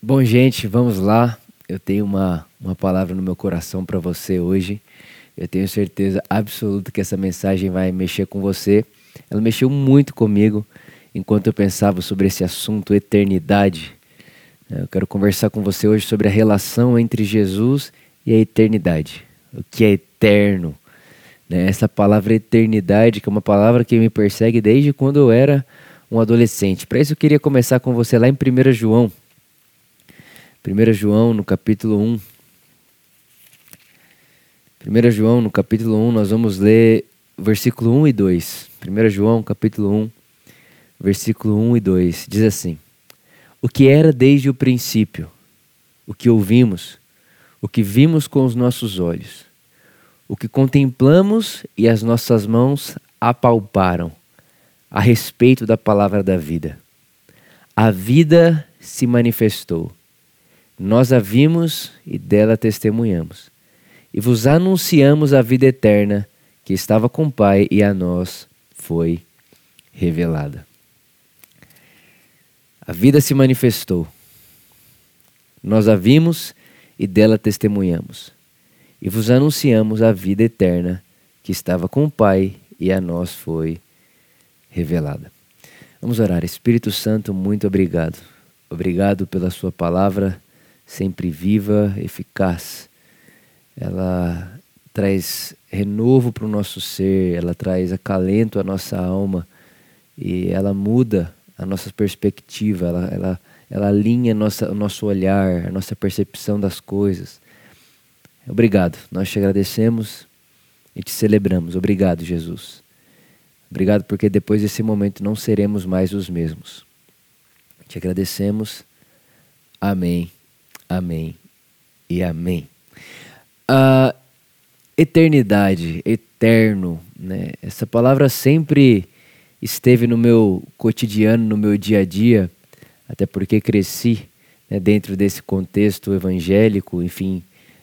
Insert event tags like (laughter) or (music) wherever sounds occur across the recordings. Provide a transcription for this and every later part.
Bom, gente, vamos lá. Eu tenho uma, uma palavra no meu coração para você hoje. Eu tenho certeza absoluta que essa mensagem vai mexer com você. Ela mexeu muito comigo enquanto eu pensava sobre esse assunto, eternidade. Eu quero conversar com você hoje sobre a relação entre Jesus e a eternidade. O que é eterno? Né? Essa palavra eternidade, que é uma palavra que me persegue desde quando eu era um adolescente. Para isso eu queria começar com você lá em 1 João. 1 João, no capítulo 1. 1 João, no capítulo 1, nós vamos ler versículo 1 e 2. 1 João, capítulo 1, versículo 1 e 2. Diz assim: O que era desde o princípio, o que ouvimos, o que vimos com os nossos olhos, o que contemplamos e as nossas mãos apalparam a respeito da palavra da vida. A vida se manifestou. Nós a vimos e dela testemunhamos e vos anunciamos a vida eterna que estava com o Pai e a nós foi revelada. A vida se manifestou. Nós a vimos e dela testemunhamos. E vos anunciamos a vida eterna que estava com o Pai e a nós foi revelada. Vamos orar. Espírito Santo, muito obrigado. Obrigado pela Sua palavra, sempre viva, eficaz ela traz renovo para o nosso ser, ela traz acalento à nossa alma e ela muda a nossa perspectiva, ela, ela, ela alinha nossa, o nosso olhar, a nossa percepção das coisas. Obrigado, nós te agradecemos e te celebramos. Obrigado, Jesus. Obrigado porque depois desse momento não seremos mais os mesmos. Te agradecemos. Amém, amém e amém. A eternidade, eterno, né? Essa palavra sempre esteve no meu cotidiano, no meu dia a dia, até porque cresci né, dentro desse contexto evangélico, enfim,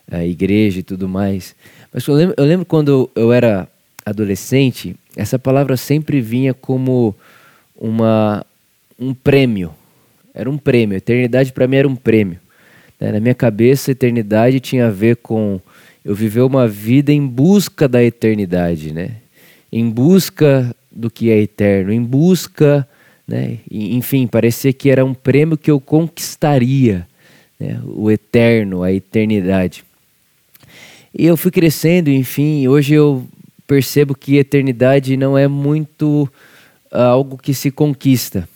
a igreja e tudo mais. Mas eu lembro, eu lembro quando eu era adolescente, essa palavra sempre vinha como uma, um prêmio. Era um prêmio. Eternidade para mim era um prêmio. Né? Na minha cabeça, eternidade tinha a ver com eu viver uma vida em busca da eternidade, né? Em busca do que é eterno, em busca, né? Enfim, parecia que era um prêmio que eu conquistaria, né? O eterno, a eternidade. E eu fui crescendo, enfim, hoje eu percebo que eternidade não é muito uh, algo que se conquista.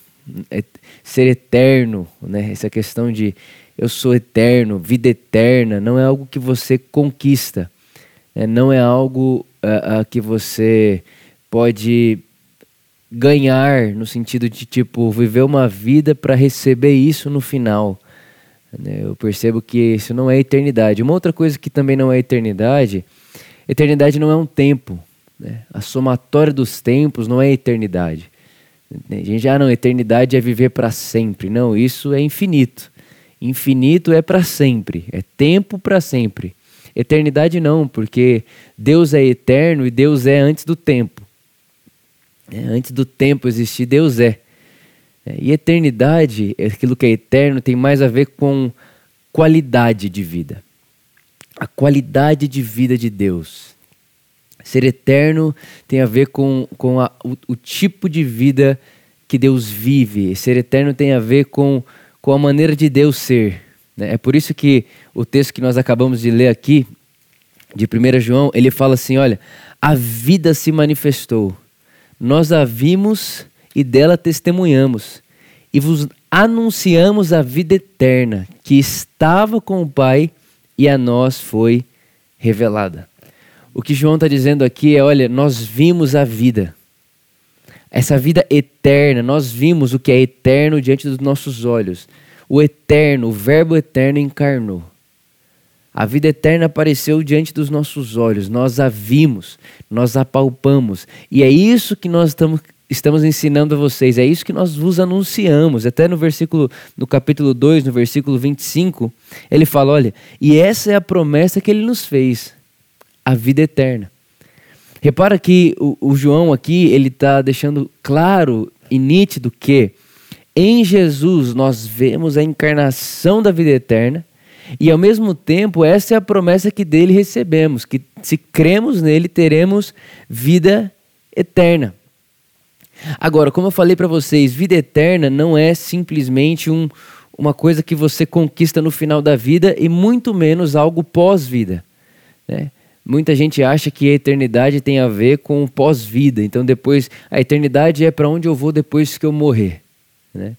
É ser eterno, né? Essa questão de eu sou eterno, vida eterna, não é algo que você conquista, né? não é algo uh, uh, que você pode ganhar no sentido de tipo viver uma vida para receber isso no final. Né? Eu percebo que isso não é eternidade. Uma outra coisa que também não é eternidade, eternidade não é um tempo. Né? A somatória dos tempos não é eternidade. A gente já ah, não, eternidade é viver para sempre. Não, isso é infinito. Infinito é para sempre, é tempo para sempre. Eternidade não, porque Deus é eterno e Deus é antes do tempo. É, antes do tempo existir, Deus é. é. E eternidade, aquilo que é eterno, tem mais a ver com qualidade de vida. A qualidade de vida de Deus. Ser eterno tem a ver com, com a, o, o tipo de vida que Deus vive. Ser eterno tem a ver com com a maneira de Deus ser. Né? É por isso que o texto que nós acabamos de ler aqui, de 1 João, ele fala assim: olha, a vida se manifestou, nós a vimos e dela testemunhamos, e vos anunciamos a vida eterna que estava com o Pai e a nós foi revelada. O que João está dizendo aqui é: olha, nós vimos a vida essa vida eterna, nós vimos o que é eterno diante dos nossos olhos. O eterno, o Verbo eterno encarnou. A vida eterna apareceu diante dos nossos olhos, nós a vimos, nós a palpamos. E é isso que nós estamos, estamos ensinando a vocês, é isso que nós vos anunciamos. Até no versículo, no capítulo 2, no versículo 25, ele fala: olha, e essa é a promessa que ele nos fez, a vida eterna. Repara que o, o João aqui ele está deixando claro e nítido que em Jesus nós vemos a encarnação da vida eterna e ao mesmo tempo essa é a promessa que dele recebemos, que se cremos nele teremos vida eterna. Agora, como eu falei para vocês, vida eterna não é simplesmente um, uma coisa que você conquista no final da vida e muito menos algo pós-vida. Né? Muita gente acha que a eternidade tem a ver com pós-vida. Então, depois, a eternidade é para onde eu vou depois que eu morrer. Né?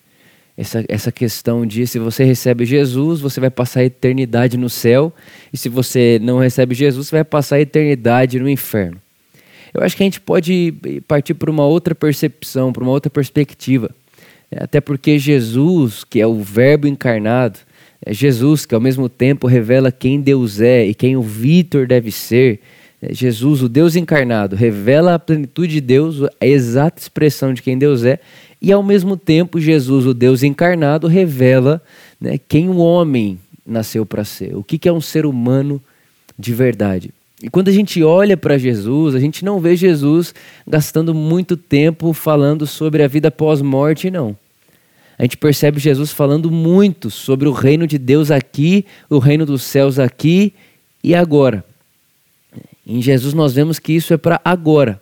Essa, essa questão de se você recebe Jesus, você vai passar a eternidade no céu, e se você não recebe Jesus, você vai passar a eternidade no inferno. Eu acho que a gente pode partir para uma outra percepção, para uma outra perspectiva. Até porque Jesus, que é o Verbo encarnado, é Jesus que ao mesmo tempo revela quem Deus é e quem o Vitor deve ser. É Jesus, o Deus encarnado, revela a plenitude de Deus, a exata expressão de quem Deus é, e ao mesmo tempo Jesus, o Deus encarnado, revela né, quem o homem nasceu para ser, o que, que é um ser humano de verdade. E quando a gente olha para Jesus, a gente não vê Jesus gastando muito tempo falando sobre a vida pós-morte, não. A gente percebe Jesus falando muito sobre o reino de Deus aqui, o reino dos céus aqui e agora. Em Jesus nós vemos que isso é para agora.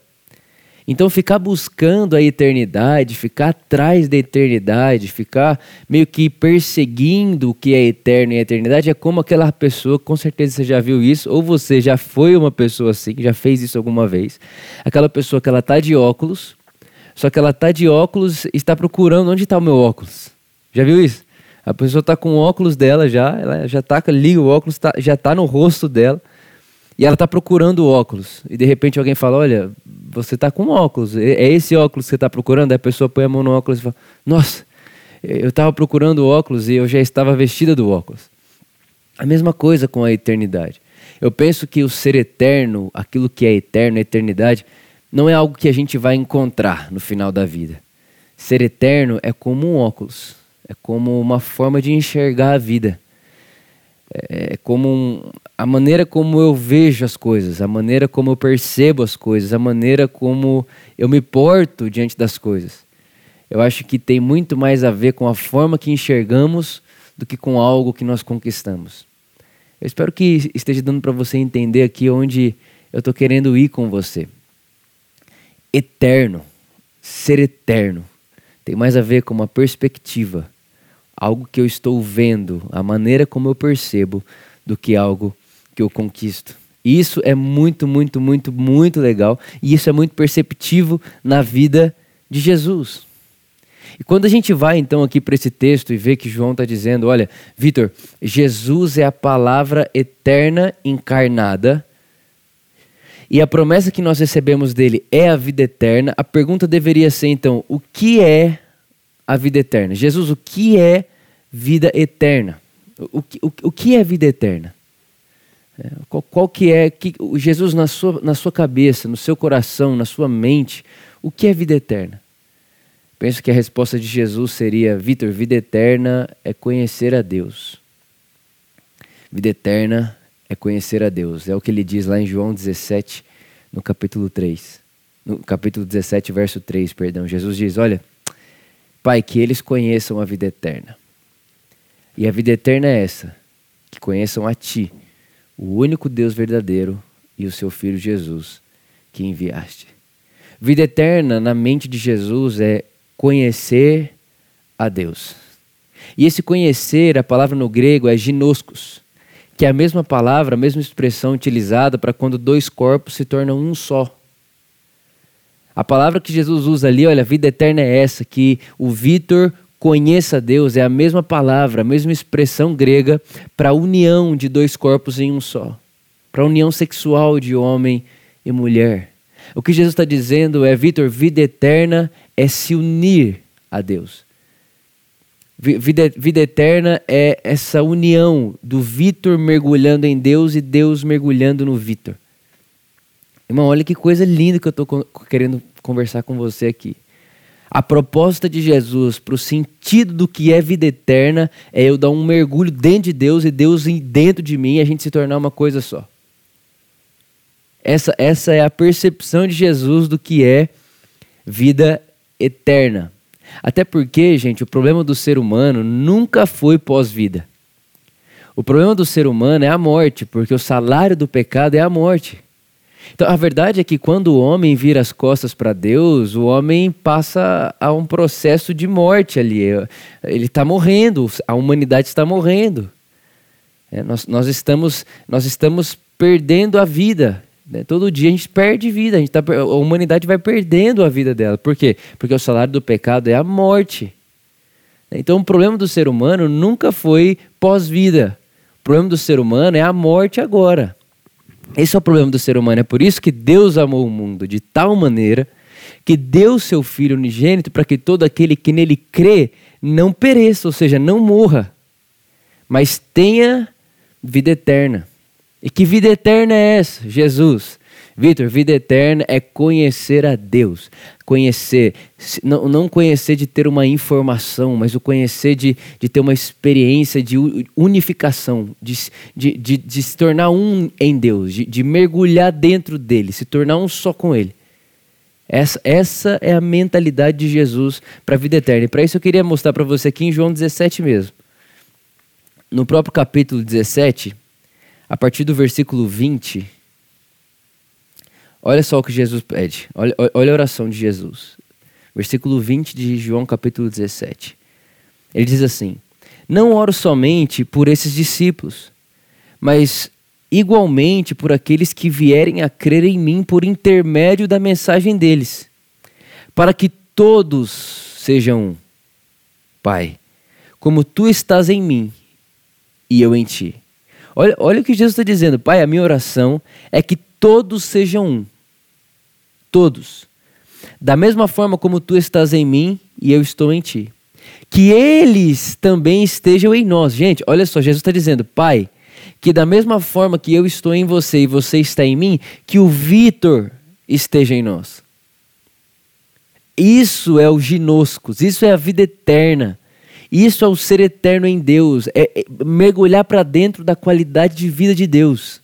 Então, ficar buscando a eternidade, ficar atrás da eternidade, ficar meio que perseguindo o que é eterno e a eternidade é como aquela pessoa, com certeza você já viu isso, ou você já foi uma pessoa assim, já fez isso alguma vez. Aquela pessoa que ela tá de óculos, só que ela tá de óculos e está procurando onde está o meu óculos. Já viu isso? A pessoa está com o óculos dela já, ela já tá, liga o óculos, tá, já está no rosto dela. E ela está procurando óculos. E de repente alguém fala: Olha, você está com óculos. É esse óculos que você está procurando? Aí a pessoa põe a mão no óculos e fala: Nossa, eu estava procurando óculos e eu já estava vestida do óculos. A mesma coisa com a eternidade. Eu penso que o ser eterno, aquilo que é eterno, a eternidade, não é algo que a gente vai encontrar no final da vida. Ser eterno é como um óculos, é como uma forma de enxergar a vida. É, é como um, a maneira como eu vejo as coisas, a maneira como eu percebo as coisas, a maneira como eu me porto diante das coisas. Eu acho que tem muito mais a ver com a forma que enxergamos do que com algo que nós conquistamos. Eu espero que esteja dando para você entender aqui onde eu estou querendo ir com você. Eterno, ser eterno, tem mais a ver com uma perspectiva algo que eu estou vendo, a maneira como eu percebo, do que algo que eu conquisto. Isso é muito, muito, muito, muito legal e isso é muito perceptivo na vida de Jesus. E quando a gente vai então aqui para esse texto e vê que João está dizendo: olha, Vitor, Jesus é a palavra eterna encarnada e a promessa que nós recebemos dele é a vida eterna, a pergunta deveria ser então: o que é a vida eterna. Jesus, o que é vida eterna? O, que, o, o que é vida eterna? É, qual, qual, que é que, Jesus na sua, na sua cabeça, no seu coração, na sua mente, o que é vida eterna? Penso que a resposta de Jesus seria: Vitor, vida eterna é conhecer a Deus. Vida eterna é conhecer a Deus. É o que ele diz lá em João 17, no capítulo 3. No capítulo 17, verso 3, perdão. Jesus diz: Olha, Pai, que eles conheçam a vida eterna. E a vida eterna é essa: que conheçam a Ti, o único Deus verdadeiro e o Seu Filho Jesus, que enviaste. Vida eterna na mente de Jesus é conhecer a Deus. E esse conhecer, a palavra no grego é ginoscos, que é a mesma palavra, a mesma expressão utilizada para quando dois corpos se tornam um só. A palavra que Jesus usa ali, olha, a vida eterna é essa, que o Vitor conheça Deus, é a mesma palavra, a mesma expressão grega para a união de dois corpos em um só, para a união sexual de homem e mulher. O que Jesus está dizendo é, Vitor, vida eterna é se unir a Deus. Vida, vida eterna é essa união do Vitor mergulhando em Deus e Deus mergulhando no Vitor. Irmão, olha que coisa linda que eu estou querendo conversar com você aqui. A proposta de Jesus para o sentido do que é vida eterna é eu dar um mergulho dentro de Deus e Deus dentro de mim e a gente se tornar uma coisa só. Essa, essa é a percepção de Jesus do que é vida eterna. Até porque, gente, o problema do ser humano nunca foi pós-vida. O problema do ser humano é a morte, porque o salário do pecado é a morte. Então, a verdade é que quando o homem vira as costas para Deus, o homem passa a um processo de morte ali. Ele está morrendo, a humanidade está morrendo. É, nós, nós, estamos, nós estamos perdendo a vida. Né? Todo dia a gente perde vida, a, gente tá, a humanidade vai perdendo a vida dela. Por quê? Porque o salário do pecado é a morte. Então, o problema do ser humano nunca foi pós-vida. O problema do ser humano é a morte agora. Esse é o problema do ser humano. É por isso que Deus amou o mundo de tal maneira que deu seu Filho unigênito para que todo aquele que nele crê não pereça, ou seja, não morra, mas tenha vida eterna. E que vida eterna é essa? Jesus. Vitor, vida eterna é conhecer a Deus. Conhecer, não, não conhecer de ter uma informação, mas o conhecer de, de ter uma experiência de unificação, de, de, de, de se tornar um em Deus, de, de mergulhar dentro dele, se tornar um só com ele. Essa, essa é a mentalidade de Jesus para a vida eterna. E para isso eu queria mostrar para você aqui em João 17 mesmo. No próprio capítulo 17, a partir do versículo 20, olha só o que Jesus pede. Olha, olha a oração de Jesus. Versículo 20 de João, capítulo 17. Ele diz assim: Não oro somente por esses discípulos, mas igualmente por aqueles que vierem a crer em mim por intermédio da mensagem deles, para que todos sejam um. Pai, como tu estás em mim e eu em ti Olha, olha o que Jesus está dizendo. Pai, a minha oração é que todos sejam um. Todos. Da mesma forma como tu estás em mim e eu estou em ti. Que eles também estejam em nós. Gente, olha só, Jesus está dizendo, Pai, que da mesma forma que eu estou em você e você está em mim, que o Vitor esteja em nós. Isso é o ginoscos, isso é a vida eterna. Isso é o ser eterno em Deus, é, é mergulhar para dentro da qualidade de vida de Deus.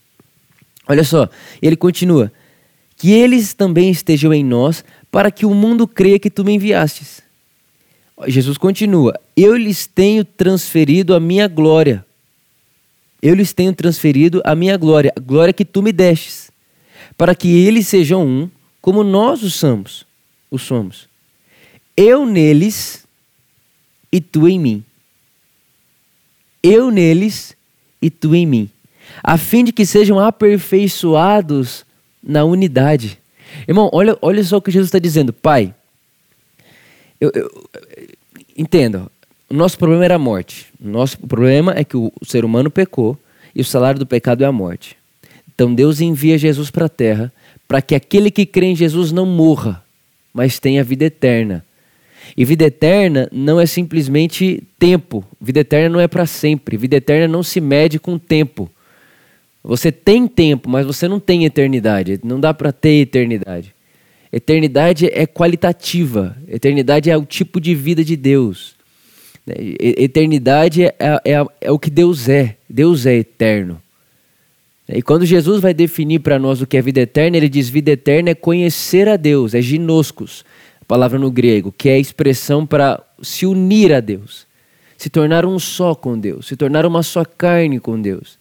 Olha só, ele continua: que eles também estejam em nós, para que o mundo creia que tu me enviastes. Jesus continua: Eu lhes tenho transferido a minha glória. Eu lhes tenho transferido a minha glória, a glória que tu me destes, para que eles sejam um, como nós o somos. O somos. Eu neles e tu em mim. Eu neles e tu em mim, a fim de que sejam aperfeiçoados na unidade. Irmão, olha, olha só o que Jesus está dizendo. Pai, eu, eu, entenda, o nosso problema era a morte. O nosso problema é que o ser humano pecou e o salário do pecado é a morte. Então Deus envia Jesus para a terra para que aquele que crê em Jesus não morra, mas tenha vida eterna. E vida eterna não é simplesmente tempo. Vida eterna não é para sempre. Vida eterna não se mede com tempo. Você tem tempo, mas você não tem eternidade. Não dá para ter eternidade. Eternidade é qualitativa. Eternidade é o tipo de vida de Deus. Eternidade é, é, é o que Deus é. Deus é eterno. E quando Jesus vai definir para nós o que é vida eterna, ele diz: vida eterna é conhecer a Deus, é ginoscos palavra no grego, que é a expressão para se unir a Deus, se tornar um só com Deus, se tornar uma só carne com Deus.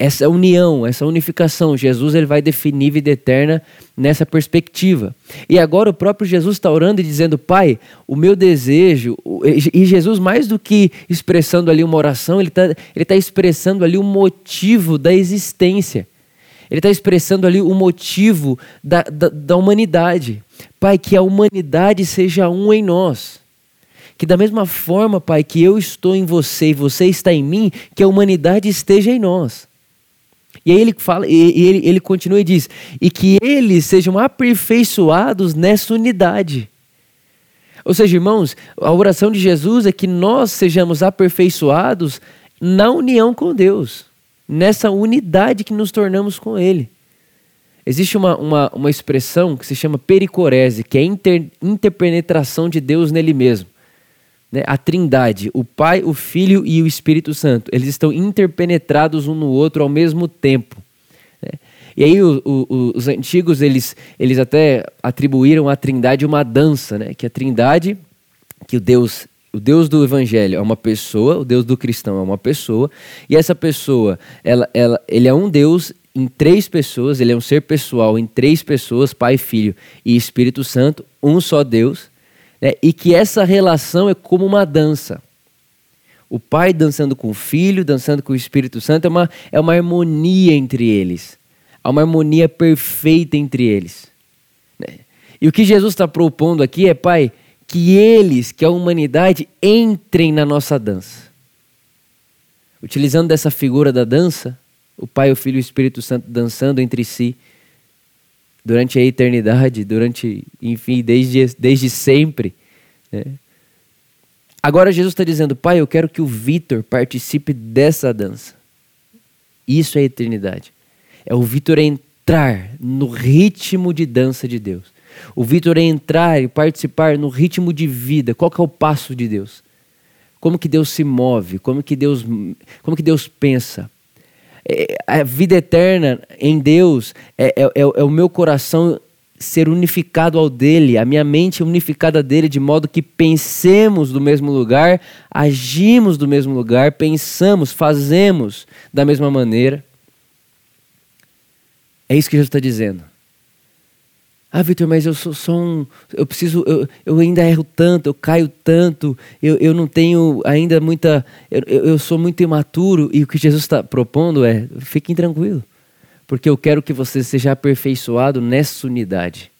Essa união, essa unificação, Jesus ele vai definir vida eterna nessa perspectiva. E agora o próprio Jesus está orando e dizendo: Pai, o meu desejo, e Jesus, mais do que expressando ali uma oração, ele está ele tá expressando ali o motivo da existência. Ele está expressando ali o motivo da, da, da humanidade. Pai, que a humanidade seja um em nós. Que da mesma forma, Pai, que eu estou em você e você está em mim, que a humanidade esteja em nós. E aí ele fala, e ele, ele continua e diz: e que eles sejam aperfeiçoados nessa unidade. Ou seja, irmãos, a oração de Jesus é que nós sejamos aperfeiçoados na união com Deus, nessa unidade que nos tornamos com Ele. Existe uma, uma, uma expressão que se chama pericorese, que é inter, interpenetração de Deus nele mesmo. Né? A trindade, o Pai, o Filho e o Espírito Santo, eles estão interpenetrados um no outro ao mesmo tempo. Né? E aí o, o, os antigos, eles, eles até atribuíram à trindade uma dança, né? Que a trindade, que o Deus o Deus do Evangelho é uma pessoa, o Deus do cristão é uma pessoa, e essa pessoa, ela, ela, ele é um Deus em três pessoas, ele é um ser pessoal em três pessoas, Pai, Filho e Espírito Santo, um só Deus, né? e que essa relação é como uma dança. O Pai dançando com o Filho, dançando com o Espírito Santo, é uma, é uma harmonia entre eles. Há uma harmonia perfeita entre eles. Né? E o que Jesus está propondo aqui é, Pai, que eles, que a humanidade, entrem na nossa dança. Utilizando dessa figura da dança, o Pai, o Filho e o Espírito Santo dançando entre si durante a eternidade, durante, enfim, desde, desde sempre. Né? Agora Jesus está dizendo, Pai, eu quero que o Vitor participe dessa dança. Isso é eternidade. É o Vitor entrar no ritmo de dança de Deus. O Vitor entrar e participar no ritmo de vida. Qual que é o passo de Deus? Como que Deus se move? Como que Deus, como que Deus pensa? É, a vida eterna em Deus é, é, é, é o meu coração ser unificado ao dele, a minha mente unificada dele, de modo que pensemos do mesmo lugar, agimos do mesmo lugar, pensamos, fazemos da mesma maneira. É isso que Jesus está dizendo. Ah, Vitor, mas eu sou só um. Eu preciso. Eu, eu ainda erro tanto, eu caio tanto, eu, eu não tenho ainda muita. Eu, eu sou muito imaturo. E o que Jesus está propondo é: fiquem tranquilos porque eu quero que você seja aperfeiçoado nessa unidade.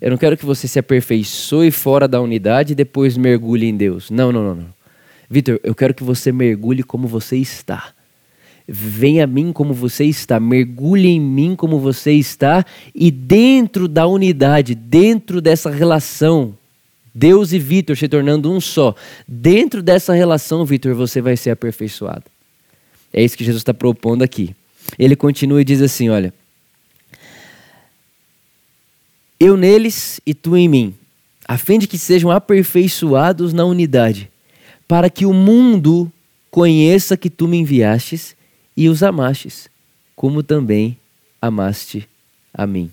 Eu não quero que você se aperfeiçoe fora da unidade e depois mergulhe em Deus. Não, não, não, não. Vitor, eu quero que você mergulhe como você está. Venha a mim como você está, mergulhe em mim como você está, e dentro da unidade, dentro dessa relação, Deus e Vitor se tornando um só, dentro dessa relação, Vitor, você vai ser aperfeiçoado. É isso que Jesus está propondo aqui. Ele continua e diz assim: Olha, eu neles e tu em mim, a fim de que sejam aperfeiçoados na unidade, para que o mundo conheça que tu me enviastes e os amastes, como também amaste a mim.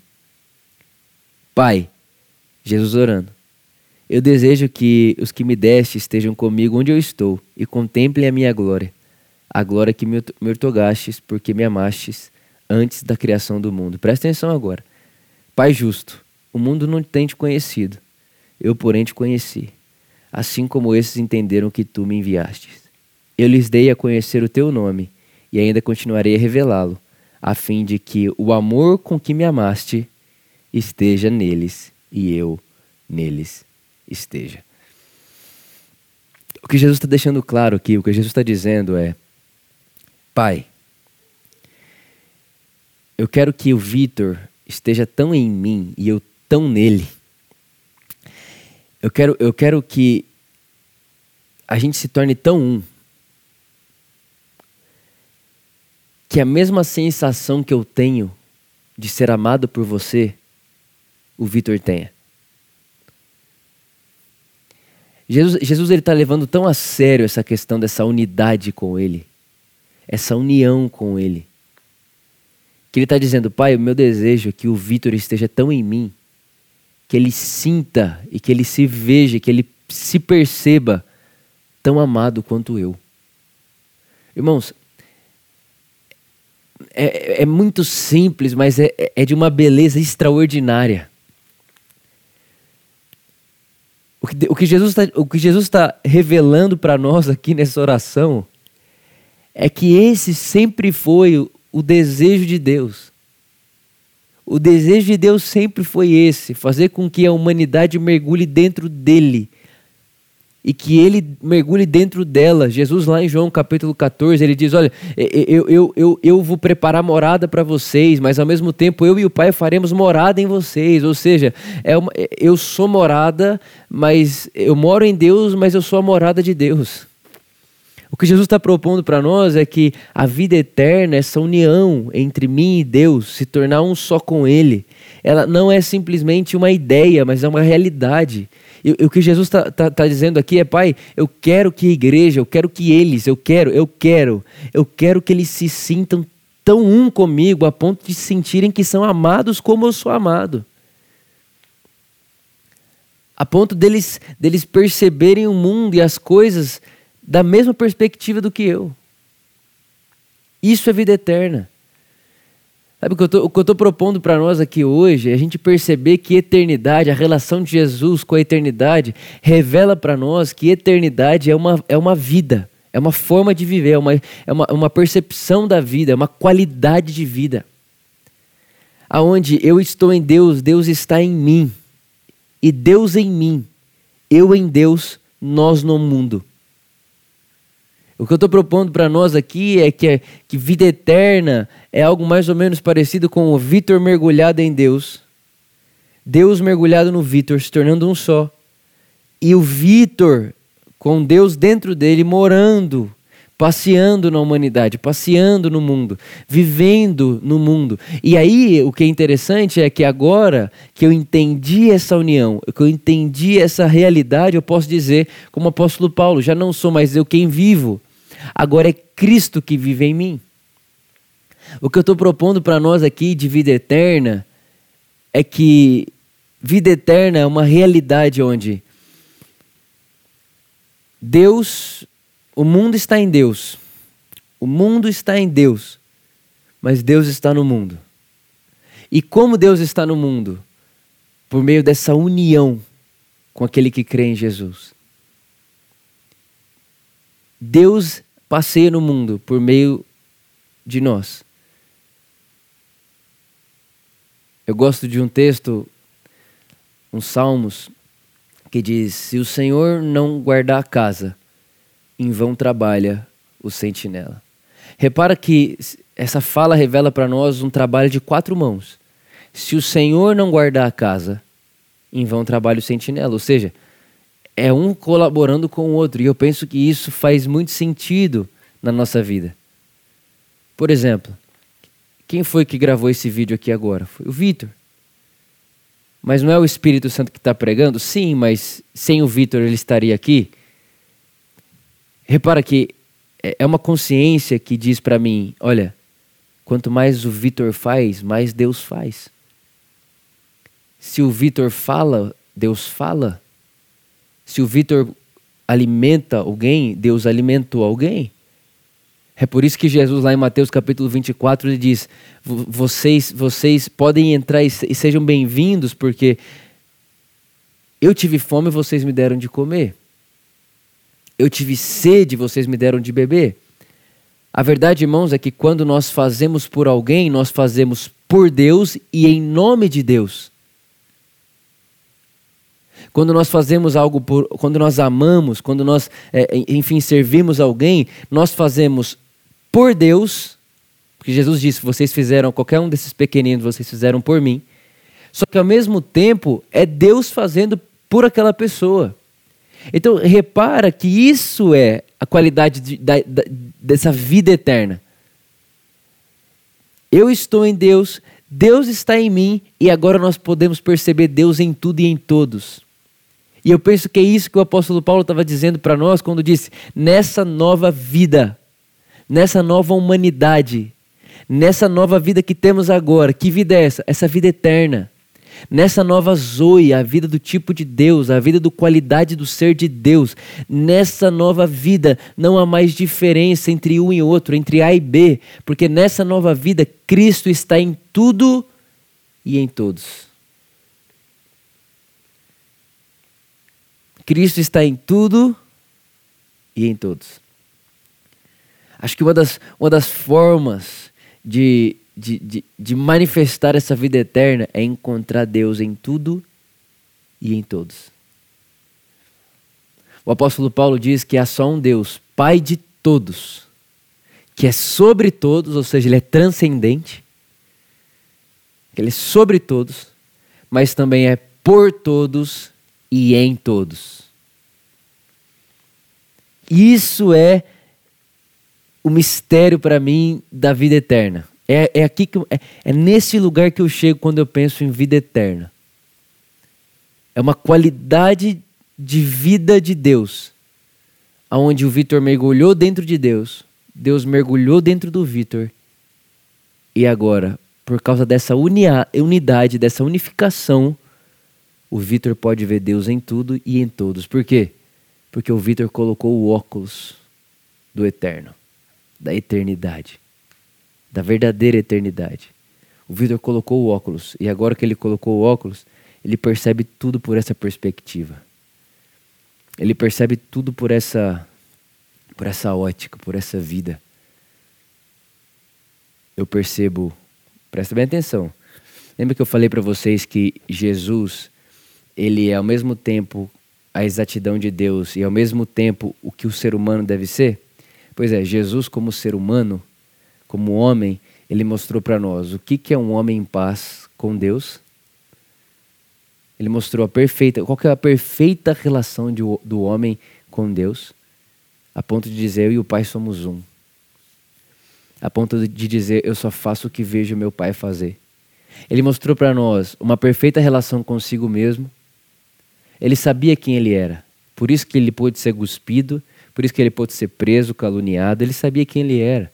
Pai, Jesus orando, eu desejo que os que me deste estejam comigo onde eu estou e contemplem a minha glória a glória que me otorgastes, porque me amastes antes da criação do mundo. Presta atenção agora. Pai justo, o mundo não tem te conhecido, eu, porém, te conheci, assim como esses entenderam que tu me enviastes. Eu lhes dei a conhecer o teu nome, e ainda continuarei a revelá-lo, a fim de que o amor com que me amaste esteja neles e eu neles esteja. O que Jesus está deixando claro aqui, o que Jesus está dizendo é: Pai, eu quero que o Vitor esteja tão em mim e eu tão nele. Eu quero, eu quero que a gente se torne tão um. Que a mesma sensação que eu tenho de ser amado por você, o Vitor tenha. Jesus, Jesus ele está levando tão a sério essa questão dessa unidade com ele essa união com Ele. Que Ele está dizendo, Pai, o meu desejo é que o Vitor esteja tão em mim, que ele sinta e que ele se veja, que ele se perceba tão amado quanto eu. Irmãos, é, é muito simples, mas é, é de uma beleza extraordinária. O que, o que Jesus está tá revelando para nós aqui nessa oração é que esse sempre foi o desejo de Deus. O desejo de Deus sempre foi esse: fazer com que a humanidade mergulhe dentro dele e que ele mergulhe dentro dela. Jesus, lá em João capítulo 14, ele diz: Olha, eu, eu, eu, eu vou preparar morada para vocês, mas ao mesmo tempo eu e o Pai faremos morada em vocês. Ou seja, é uma, eu sou morada, mas eu moro em Deus, mas eu sou a morada de Deus. O que Jesus está propondo para nós é que a vida eterna, essa união entre mim e Deus, se tornar um só com Ele, ela não é simplesmente uma ideia, mas é uma realidade. E, o que Jesus está tá, tá dizendo aqui é, Pai, eu quero que a igreja, eu quero que eles, eu quero, eu quero, eu quero que eles se sintam tão um comigo a ponto de sentirem que são amados como eu sou amado. A ponto deles, deles perceberem o mundo e as coisas da mesma perspectiva do que eu. Isso é vida eterna. Sabe o que eu estou propondo para nós aqui hoje é a gente perceber que eternidade, a relação de Jesus com a eternidade, revela para nós que eternidade é uma, é uma vida, é uma forma de viver, é uma, é uma, uma percepção da vida, é uma qualidade de vida. Aonde eu estou em Deus, Deus está em mim, e Deus em mim, eu em Deus, nós no mundo. O que eu estou propondo para nós aqui é que, que vida eterna é algo mais ou menos parecido com o Vitor mergulhado em Deus, Deus mergulhado no Vitor, se tornando um só, e o Vitor com Deus dentro dele morando, passeando na humanidade, passeando no mundo, vivendo no mundo. E aí o que é interessante é que agora que eu entendi essa união, que eu entendi essa realidade, eu posso dizer, como o apóstolo Paulo, já não sou mais eu quem vivo, agora é Cristo que vive em mim. O que eu estou propondo para nós aqui de vida eterna é que vida eterna é uma realidade onde Deus, o mundo está em Deus, o mundo está em Deus, mas Deus está no mundo. E como Deus está no mundo? Por meio dessa união com aquele que crê em Jesus. Deus passeia no mundo por meio de nós. Eu gosto de um texto, um Salmos, que diz: Se o Senhor não guardar a casa, em vão trabalha o sentinela. Repara que essa fala revela para nós um trabalho de quatro mãos. Se o Senhor não guardar a casa, em vão trabalha o sentinela. Ou seja, é um colaborando com o outro. E eu penso que isso faz muito sentido na nossa vida. Por exemplo, quem foi que gravou esse vídeo aqui agora? Foi o Vitor. Mas não é o Espírito Santo que está pregando? Sim, mas sem o Vitor ele estaria aqui? Repara que é, é uma consciência que diz para mim: olha, quanto mais o Vitor faz, mais Deus faz. Se o Vitor fala, Deus fala. Se o Vitor alimenta alguém, Deus alimentou alguém. É por isso que Jesus, lá em Mateus capítulo 24, ele diz: vocês, vocês podem entrar e sejam bem-vindos, porque eu tive fome e vocês me deram de comer. Eu tive sede vocês me deram de beber. A verdade, irmãos, é que quando nós fazemos por alguém, nós fazemos por Deus e em nome de Deus. Quando nós fazemos algo por, quando nós amamos, quando nós, é, enfim, servimos alguém, nós fazemos por Deus, porque Jesus disse: vocês fizeram qualquer um desses pequeninos, vocês fizeram por mim. Só que ao mesmo tempo é Deus fazendo por aquela pessoa. Então repara que isso é a qualidade de, da, da, dessa vida eterna. Eu estou em Deus, Deus está em mim e agora nós podemos perceber Deus em tudo e em todos. E eu penso que é isso que o apóstolo Paulo estava dizendo para nós quando disse: nessa nova vida, nessa nova humanidade, nessa nova vida que temos agora. Que vida é essa? Essa vida eterna. Nessa nova Zoe, a vida do tipo de Deus, a vida do qualidade do ser de Deus. Nessa nova vida não há mais diferença entre um e outro, entre A e B, porque nessa nova vida Cristo está em tudo e em todos. Cristo está em tudo e em todos. Acho que uma das, uma das formas de, de, de, de manifestar essa vida eterna é encontrar Deus em tudo e em todos. O apóstolo Paulo diz que há só um Deus, Pai de todos, que é sobre todos, ou seja, ele é transcendente, ele é sobre todos, mas também é por todos e em todos. Isso é o mistério para mim da vida eterna. É, é aqui que é, é nesse lugar que eu chego quando eu penso em vida eterna. É uma qualidade de vida de Deus, aonde o Vitor mergulhou dentro de Deus, Deus mergulhou dentro do Vitor E agora, por causa dessa unia, unidade, dessa unificação, o Vitor pode ver Deus em tudo e em todos. Por quê? Porque o Vitor colocou o óculos do eterno, da eternidade, da verdadeira eternidade. O Vitor colocou o óculos e agora que ele colocou o óculos, ele percebe tudo por essa perspectiva. Ele percebe tudo por essa por essa ótica, por essa vida. Eu percebo, presta bem atenção. Lembra que eu falei para vocês que Jesus, ele é ao mesmo tempo a exatidão de Deus e ao mesmo tempo o que o ser humano deve ser? Pois é, Jesus como ser humano, como homem, ele mostrou para nós o que, que é um homem em paz com Deus. Ele mostrou a perfeita, qual é a perfeita relação de, do homem com Deus a ponto de dizer eu e o Pai somos um. A ponto de dizer eu só faço o que vejo meu Pai fazer. Ele mostrou para nós uma perfeita relação consigo mesmo. Ele sabia quem ele era. Por isso que ele pôde ser cuspido, por isso que ele pôde ser preso, caluniado. Ele sabia quem ele era.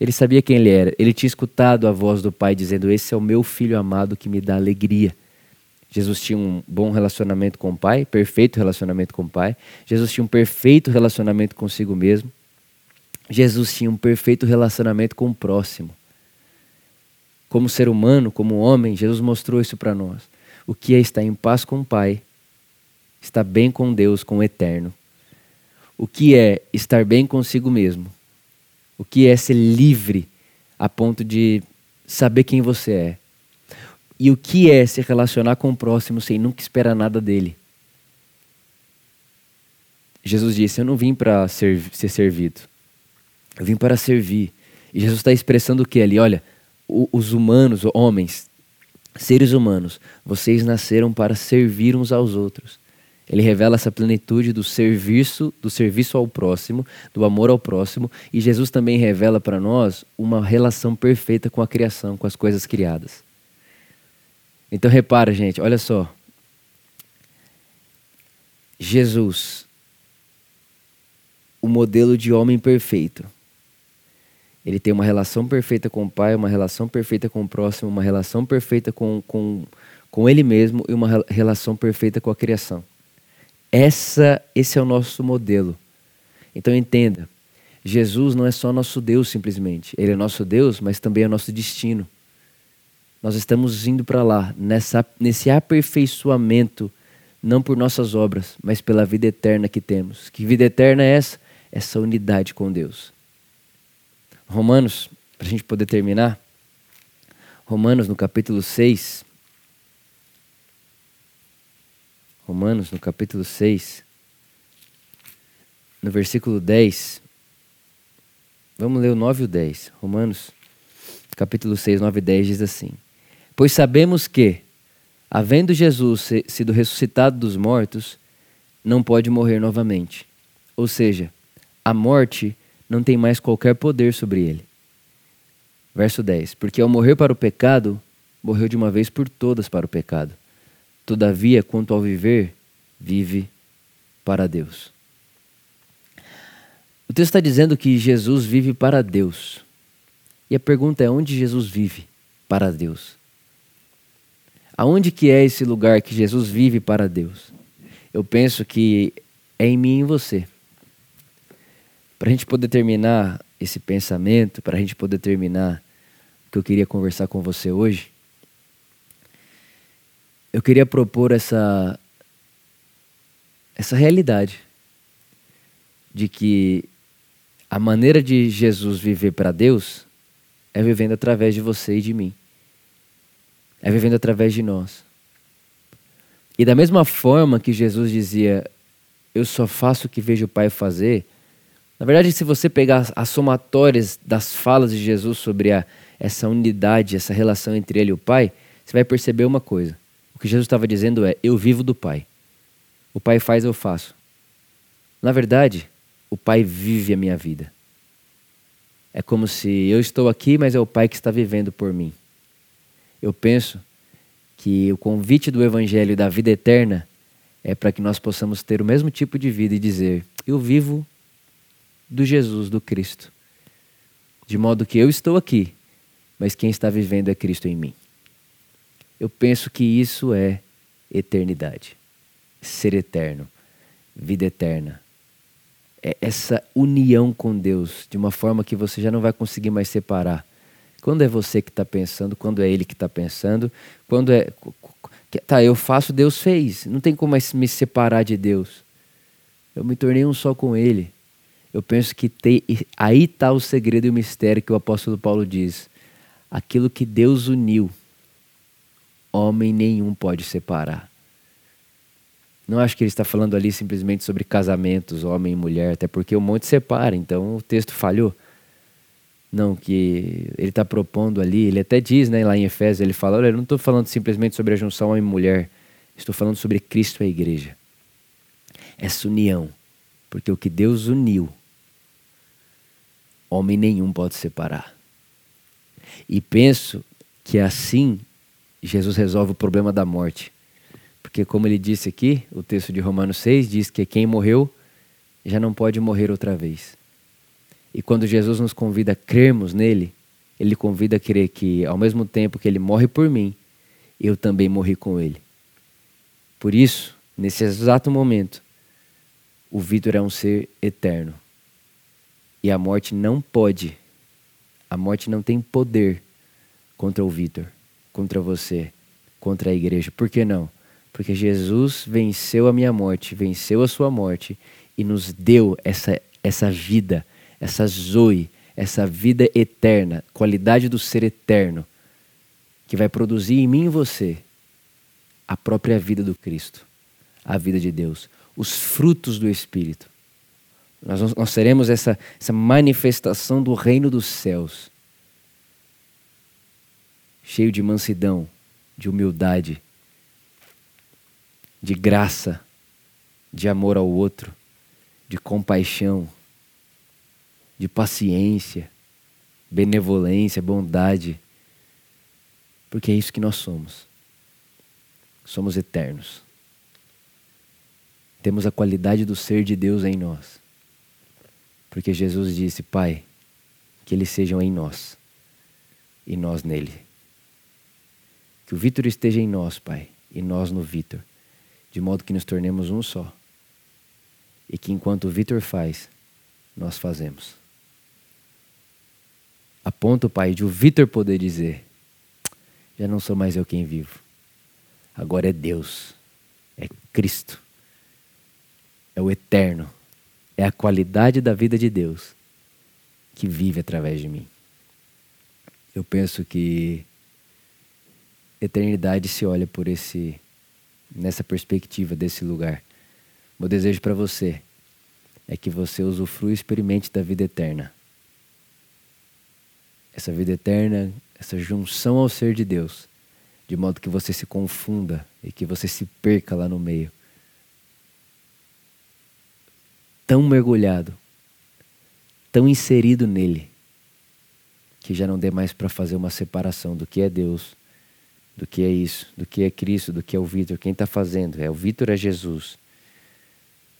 Ele sabia quem ele era. Ele tinha escutado a voz do Pai dizendo: Esse é o meu filho amado que me dá alegria. Jesus tinha um bom relacionamento com o Pai, perfeito relacionamento com o Pai. Jesus tinha um perfeito relacionamento consigo mesmo. Jesus tinha um perfeito relacionamento com o próximo. Como ser humano, como homem, Jesus mostrou isso para nós. O que é estar em paz com o Pai, estar bem com Deus, com o Eterno. O que é estar bem consigo mesmo. O que é ser livre a ponto de saber quem você é e o que é se relacionar com o próximo sem nunca esperar nada dele. Jesus disse: Eu não vim para ser, ser servido, eu vim para servir. E Jesus está expressando o que ali? Olha, os humanos, homens, seres humanos, vocês nasceram para servir uns aos outros. Ele revela essa plenitude do serviço, do serviço ao próximo, do amor ao próximo, e Jesus também revela para nós uma relação perfeita com a criação, com as coisas criadas. Então repara, gente, olha só. Jesus, o modelo de homem perfeito. Ele tem uma relação perfeita com o Pai, uma relação perfeita com o próximo, uma relação perfeita com, com, com Ele mesmo e uma relação perfeita com a criação. Essa, esse é o nosso modelo. Então entenda, Jesus não é só nosso Deus simplesmente. Ele é nosso Deus, mas também é nosso destino. Nós estamos indo para lá, nessa, nesse aperfeiçoamento, não por nossas obras, mas pela vida eterna que temos. Que vida eterna é essa? Essa unidade com Deus. Romanos, para a gente poder terminar, Romanos no capítulo 6. Romanos no capítulo 6, no versículo 10. Vamos ler o 9 e o 10. Romanos, capítulo 6, 9 e 10 diz assim: Pois sabemos que, havendo Jesus sido ressuscitado dos mortos, não pode morrer novamente. Ou seja, a morte não tem mais qualquer poder sobre ele. Verso 10: Porque ao morrer para o pecado, morreu de uma vez por todas para o pecado. Todavia, quanto ao viver, vive para Deus. O texto está dizendo que Jesus vive para Deus. E a pergunta é: onde Jesus vive para Deus? Aonde que é esse lugar que Jesus vive para Deus? Eu penso que é em mim e em você. Para a gente poder terminar esse pensamento, para a gente poder terminar o que eu queria conversar com você hoje, eu queria propor essa essa realidade de que a maneira de Jesus viver para Deus é vivendo através de você e de mim é vivendo através de nós. E da mesma forma que Jesus dizia, eu só faço o que vejo o Pai fazer, na verdade, se você pegar as somatórias das falas de Jesus sobre a, essa unidade, essa relação entre ele e o Pai, você vai perceber uma coisa. O que Jesus estava dizendo é: eu vivo do Pai. O Pai faz, eu faço. Na verdade, o Pai vive a minha vida. É como se eu estou aqui, mas é o Pai que está vivendo por mim eu penso que o convite do Evangelho da vida eterna é para que nós possamos ter o mesmo tipo de vida e dizer: Eu vivo do Jesus, do Cristo. De modo que eu estou aqui, mas quem está vivendo é Cristo em mim. Eu penso que isso é eternidade, ser eterno, vida eterna. É essa união com Deus de uma forma que você já não vai conseguir mais separar. Quando é você que está pensando, quando é Ele que está pensando, quando é. Tá, eu faço, Deus fez. Não tem como mais me separar de Deus. Eu me tornei um só com Ele. Eu penso que tem, aí está o segredo e o mistério que o apóstolo Paulo diz. Aquilo que Deus uniu, homem nenhum pode separar. Não acho que ele está falando ali simplesmente sobre casamentos, homem e mulher, até porque o um monte separa, então o texto falhou. Não, que ele está propondo ali, ele até diz né, lá em Efésios, ele fala: olha, eu não estou falando simplesmente sobre a junção homem e mulher, estou falando sobre Cristo e a igreja. Essa união, porque o que Deus uniu, homem nenhum pode separar. E penso que assim Jesus resolve o problema da morte. Porque, como ele disse aqui, o texto de Romanos 6 diz que quem morreu já não pode morrer outra vez. E quando Jesus nos convida a crermos nele, ele convida a crer que, ao mesmo tempo que ele morre por mim, eu também morri com ele. Por isso, nesse exato momento, o Vitor é um ser eterno. E a morte não pode, a morte não tem poder contra o Vitor contra você, contra a igreja. Por que não? Porque Jesus venceu a minha morte, venceu a sua morte e nos deu essa, essa vida, essa zoe, essa vida eterna, qualidade do ser eterno, que vai produzir em mim e você a própria vida do Cristo, a vida de Deus, os frutos do Espírito. Nós, nós essa, essa manifestação do reino dos céus cheio de mansidão, de humildade, de graça, de amor ao outro, de compaixão, de paciência, benevolência, bondade. Porque é isso que nós somos. Somos eternos. Temos a qualidade do ser de Deus em nós. Porque Jesus disse: Pai, que eles sejam em nós e nós nele. Que o Vitor esteja em nós, Pai, e nós no Vitor, de modo que nos tornemos um só. E que enquanto o Vitor faz, nós fazemos. A ponto, Pai, de o Vitor poder dizer: já não sou mais eu quem vivo, agora é Deus, é Cristo, é o eterno, é a qualidade da vida de Deus que vive através de mim. Eu penso que eternidade se olha por esse nessa perspectiva desse lugar. Meu desejo para você é que você usufrua e experimente da vida eterna. Essa vida eterna, essa junção ao ser de Deus, de modo que você se confunda e que você se perca lá no meio. Tão mergulhado, tão inserido nele, que já não dê mais para fazer uma separação do que é Deus do que é isso, do que é Cristo, do que é o Vitor. Quem está fazendo? É o Vitor, é Jesus.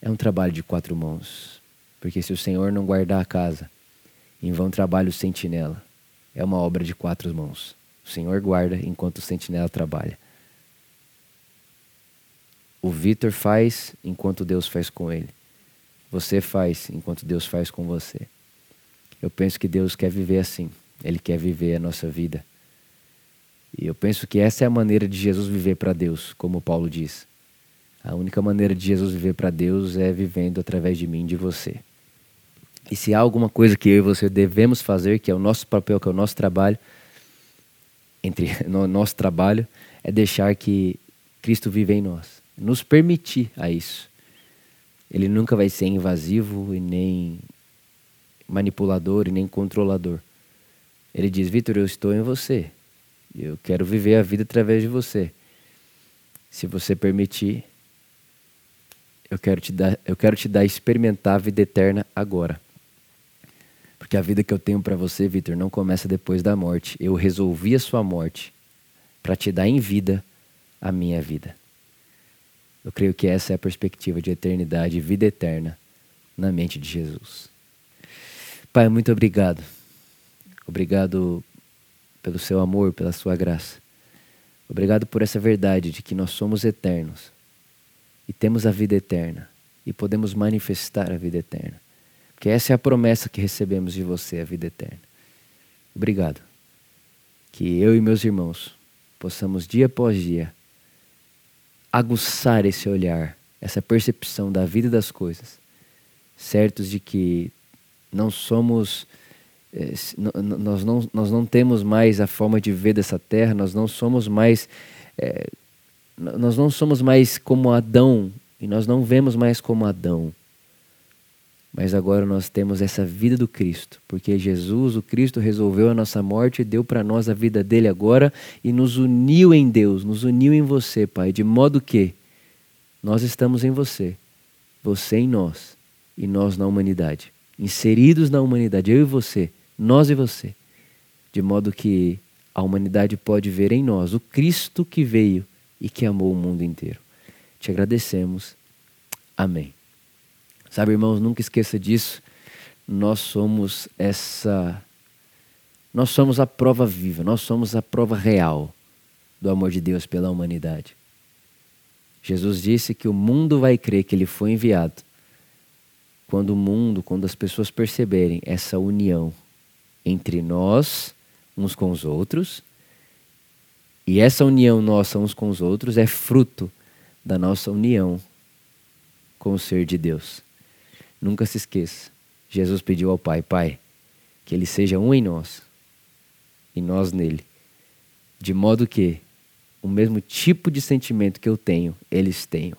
É um trabalho de quatro mãos. Porque se o Senhor não guardar a casa, em vão trabalha o sentinela. É uma obra de quatro mãos. O Senhor guarda enquanto o sentinela trabalha. O Vitor faz enquanto Deus faz com ele. Você faz enquanto Deus faz com você. Eu penso que Deus quer viver assim. Ele quer viver a nossa vida e eu penso que essa é a maneira de Jesus viver para Deus, como Paulo diz. A única maneira de Jesus viver para Deus é vivendo através de mim, de você. E se há alguma coisa que eu e você devemos fazer, que é o nosso papel, que é o nosso trabalho, entre (laughs) no nosso trabalho, é deixar que Cristo vive em nós, nos permitir a isso. Ele nunca vai ser invasivo e nem manipulador e nem controlador. Ele diz: Vitor, eu estou em você. Eu quero viver a vida através de você. Se você permitir, eu quero te dar, eu quero te dar experimentar a vida eterna agora. Porque a vida que eu tenho para você, Vitor, não começa depois da morte. Eu resolvi a sua morte para te dar em vida a minha vida. Eu creio que essa é a perspectiva de eternidade, vida eterna na mente de Jesus. Pai, muito obrigado. Obrigado pelo seu amor, pela sua graça. Obrigado por essa verdade de que nós somos eternos e temos a vida eterna e podemos manifestar a vida eterna. Porque essa é a promessa que recebemos de você, a vida eterna. Obrigado. Que eu e meus irmãos possamos dia após dia aguçar esse olhar, essa percepção da vida e das coisas, certos de que não somos é, nós não, nós não temos mais a forma de ver dessa terra, nós não somos mais é, nós não somos mais como Adão e nós não vemos mais como Adão. Mas agora nós temos essa vida do Cristo, porque Jesus, o Cristo, resolveu a nossa morte deu para nós a vida dele agora e nos uniu em Deus, nos uniu em você, Pai, de modo que nós estamos em você, você em nós e nós na humanidade, inseridos na humanidade, eu e você, nós e você, de modo que a humanidade pode ver em nós o Cristo que veio e que amou o mundo inteiro. Te agradecemos. Amém. Sabe, irmãos, nunca esqueça disso. Nós somos essa. Nós somos a prova viva, nós somos a prova real do amor de Deus pela humanidade. Jesus disse que o mundo vai crer que ele foi enviado quando o mundo, quando as pessoas perceberem essa união entre nós, uns com os outros, e essa união nossa uns com os outros é fruto da nossa união com o ser de Deus. Nunca se esqueça. Jesus pediu ao Pai, Pai, que Ele seja um em nós e nós nele, de modo que o mesmo tipo de sentimento que eu tenho, eles tenham,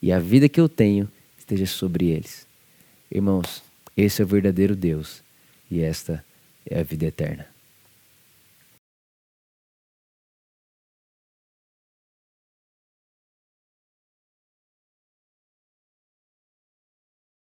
e a vida que eu tenho esteja sobre eles. Irmãos, esse é o verdadeiro Deus e esta é a vida eterna.